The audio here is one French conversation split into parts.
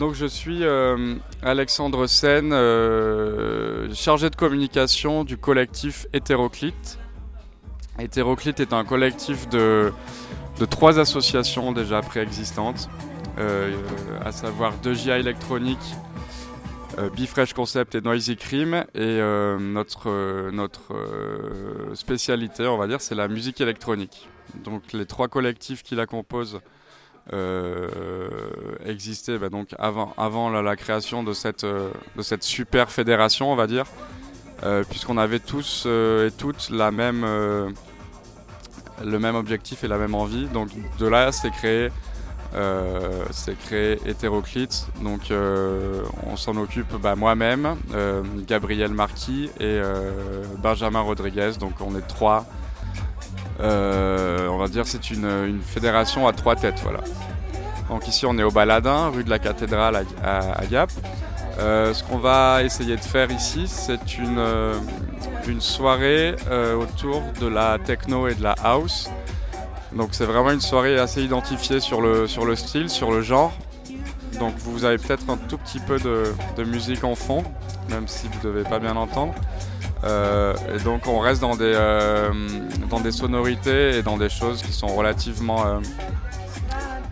donc je suis euh, Alexandre Sen, euh, chargé de communication du collectif Hétéroclite. Hétéroclite est un collectif de, trois associations déjà préexistantes, euh, à savoir 2JA électronique, Bifresh Concept et Noisy Cream. Et notre, notre spécialité, on va dire, c'est la musique électronique. Donc les trois collectifs qui la composent existait bah, donc avant, avant la, création de cette, euh, de cette super fédération, on va dire, euh, puisqu'on avait tous et toutes la même, le même objectif et la même envie. Donc de là, c'est créé c'est créé Hétéroclite. Donc on s'en occupe bah, moi-même, Gabriel Marquis et Benjamin Rodriguez. Donc on est trois euh, on va dire c'est une, fédération à trois têtes. Voilà. Donc ici on est au Baladin, rue de la Cathédrale à, Gap. Euh, ce qu'on va essayer de faire ici, c'est une, euh, une soirée autour de la techno et de la house. Donc c'est vraiment une soirée assez identifiée sur le, sur le style, sur le genre. Donc vous avez peut-être un tout petit peu de, de musique en fond, même si vous ne devez pas bien entendre. Euh, et donc on reste dans des, euh, dans des sonorités et dans des choses qui sont relativement euh,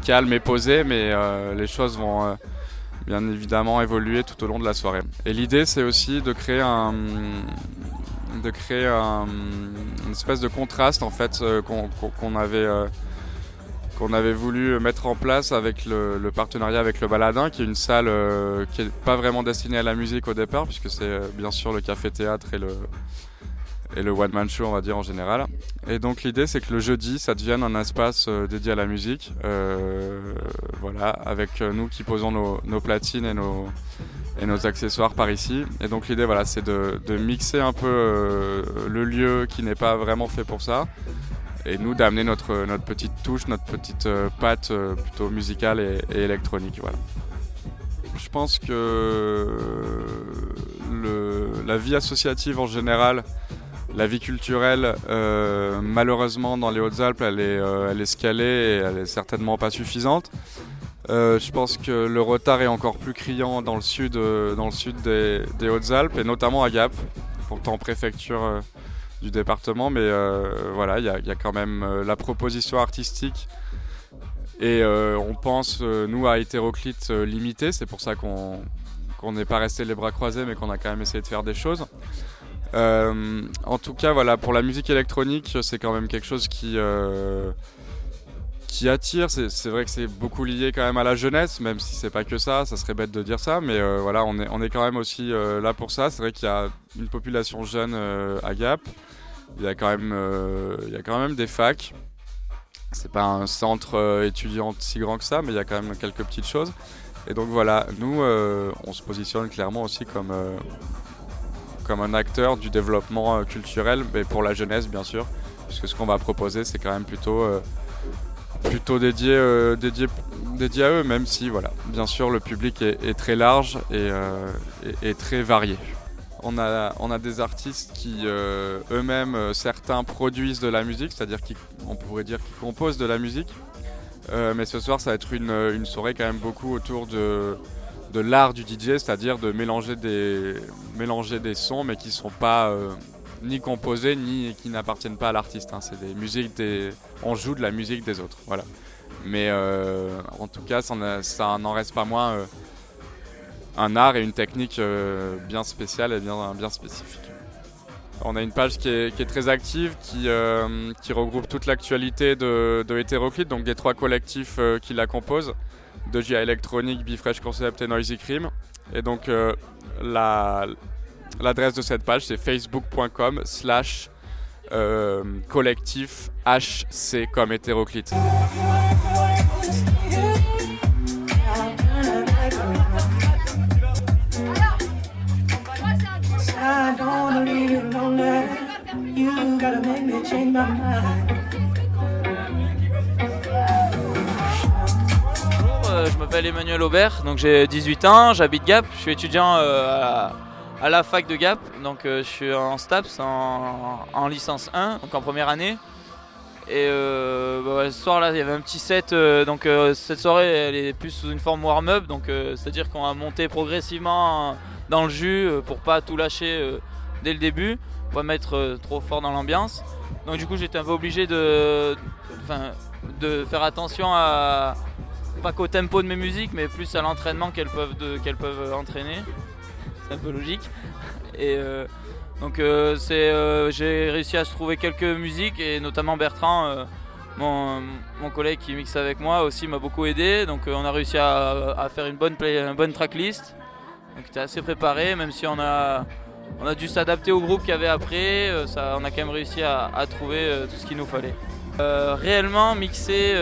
calmes et posées, mais les choses vont bien évidemment évoluer tout au long de la soirée. Et l'idée c'est aussi de créer un de créer un, une espèce de contraste en fait qu'on avait qu'on avait voulu mettre en place avec le, partenariat avec le Baladin, qui est une salle euh, qui n'est pas vraiment destinée à la musique au départ, puisque c'est euh, bien sûr le café-théâtre et le, et le one-man show, on va dire en général. Et donc l'idée, c'est que le jeudi, ça devienne un espace euh, dédié à la musique, voilà, avec nous qui posons nos, platines et nos, et nos accessoires par ici. Et donc l'idée, voilà, c'est de, de, mixer un peu le lieu qui n'est pas vraiment fait pour ça, et nous d'amener notre, notre petite touche, notre petite euh, patte euh, plutôt musicale et, électronique. Voilà. Je pense que la vie associative en général, la vie culturelle, euh, malheureusement dans les Hautes-Alpes, elle est, elle est scalée et elle est certainement pas suffisante. je pense que le retard est encore plus criant dans le sud, dans le sud des, des Hautes-Alpes et notamment à Gap, pourtant préfecture du département, mais euh, voilà, il y, a quand même euh, la proposition artistique. Et euh, on pense, nous, à hétéroclite limité, c'est pour ça qu'on n'est pas resté les bras croisés, mais qu'on a quand même essayé de faire des choses. en tout cas, voilà, pour la musique électronique, c'est quand même quelque chose qui, qui attire. C'est vrai que c'est beaucoup lié quand même à la jeunesse, même si c'est pas que ça, ça serait bête de dire ça, mais voilà, on est, on est quand même aussi là pour ça. C'est vrai qu'il y a une population jeune à Gap. Il y a quand même, euh, il y a quand même des facs. C'est pas un centre euh, étudiant si grand que ça, mais il y a quand même quelques petites choses. Et donc voilà, nous, euh, on se positionne clairement aussi comme, comme un acteur du développement culturel, mais pour la jeunesse bien sûr, puisque ce qu'on va proposer, c'est quand même plutôt, plutôt dédié, dédié, à eux, même si voilà, bien sûr le public est, très large et, et très varié. On a, des artistes qui euh, eux-mêmes, euh, certains produisent de la musique, c'est-à-dire qu'on pourrait dire qu'ils composent de la musique. Euh, mais ce soir, ça va être une, soirée quand même beaucoup autour de, de l'art du DJ, c'est-à-dire de mélanger des, mélanger des sons, mais qui ne sont pas ni composés, ni qui n'appartiennent pas à l'artiste. Hein. C'est des musiques des... On joue de la musique des autres. Voilà. Mais en tout cas, ça n'en reste pas moins un art et une technique euh, bien spéciale et bien, bien spécifique. On a une page qui est, très active, qui, euh, qui regroupe toute l'actualité de, de, Hétéroclite, donc des trois collectifs euh, qui la composent, de GIA Electronic, Bifresh Concept et Noisy Cream. Et donc l'adresse de cette page c'est facebook.com slash collectif HC comme hétéroclite. Bonjour, je m'appelle Emmanuel Aubert, donc j'ai 18 ans, j'habite Gap, je suis étudiant euh, à, la fac de Gap, donc euh, je suis en STAPS en, licence 1, donc en première année. Et euh, bah, ce soir là, il y avait un petit set. euh, donc cette soirée, elle est plus sous une forme warm-up. Donc c'est-à-dire qu'on a monté progressivement dans le jus pour pas tout lâcher dès le début, pour pas mettre trop fort dans l'ambiance. Donc du coup, j'étais un peu obligé de, faire attention à pas qu'au tempo de mes musiques, mais plus à l'entraînement qu'elles peuvent entraîner. C'est un peu logique. Et euh, donc euh, c'est, euh, j'ai réussi à se trouver quelques musiques et notamment Bertrand, mon, mon collègue qui mixe avec moi aussi m'a beaucoup aidé. Donc on a réussi à, faire une bonne, play- une bonne tracklist. Donc c'était assez préparé, même si on a, on a dû s'adapter au groupe qu'il y avait après. ça, on a quand même réussi à, trouver tout ce qu'il nous fallait. Réellement mixer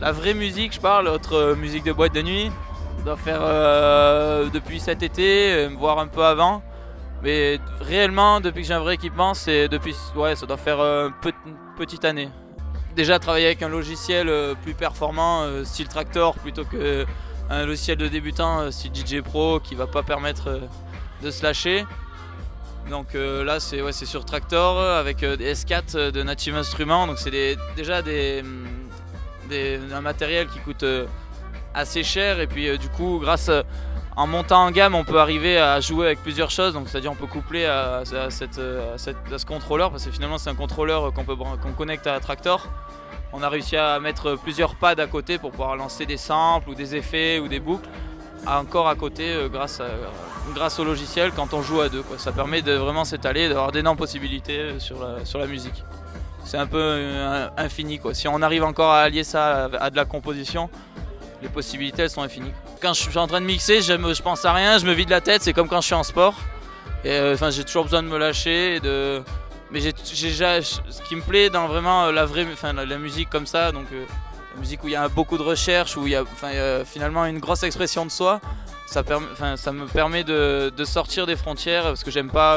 la vraie musique, je parle, autre musique de boîte de nuit. Ça doit faire euh, depuis cet été, euh, voire un peu avant. Mais réellement, depuis que j'ai un vrai équipement, c'est depuis, ouais, ça doit faire euh, une petite année. Déjà travailler avec un logiciel plus performant, style Tractor, plutôt que un logiciel de débutant, style DJ Pro, qui va pas permettre de se lâcher. Donc là, c'est ouais, sur Tractor avec des S4 euh, de Native Instruments. Donc c'est déjà des, un matériel qui coûte assez cher. Et puis euh, du coup, grâce à- en montant en gamme, on peut arriver à jouer avec plusieurs choses. Donc c'est-à-dire on peut coupler à, à euh, à cette- à ce contrôleur parce que finalement c'est un contrôleur qu'on peut qu'on connecte à Tractor. On a réussi à mettre plusieurs pads à côté pour pouvoir lancer des samples ou des effets ou des boucles encore à côté euh, grâce, à- grâce au logiciel quand on joue à deux. quoi. Ça permet de vraiment s'étaler, d'avoir d'énormes possibilités euh, sur la, sur la musique. C'est un peu euh, infini. Quoi. Si on arrive encore à allier ça à, à de la composition, les possibilités elles sont infinies. Quand je suis en train de mixer, je, me- pense à rien, je me vide la tête, c'est comme quand je suis en sport. Euh, j'ai toujours besoin de me lâcher de. Mais ce qui me plaît dans vraiment euh, la vraie, enfin la, musique comme ça, donc euh, la musique où il y a beaucoup de recherche, où il y a, finalement une grosse expression de soi. Ça, me permet de, de sortir des frontières parce que j'aime pas.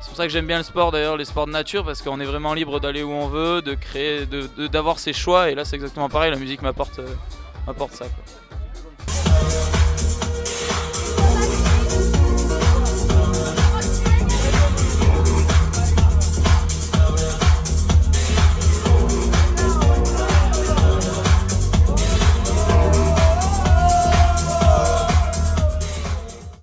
c'est pour ça que j'aime bien le sport d'ailleurs, les sports de nature, parce qu'on est vraiment libre d'aller où on veut, de créer, de- de- d'avoir ses choix. Et là, c'est exactement pareil. La musique m'apporte, m'apporte ça. quoi.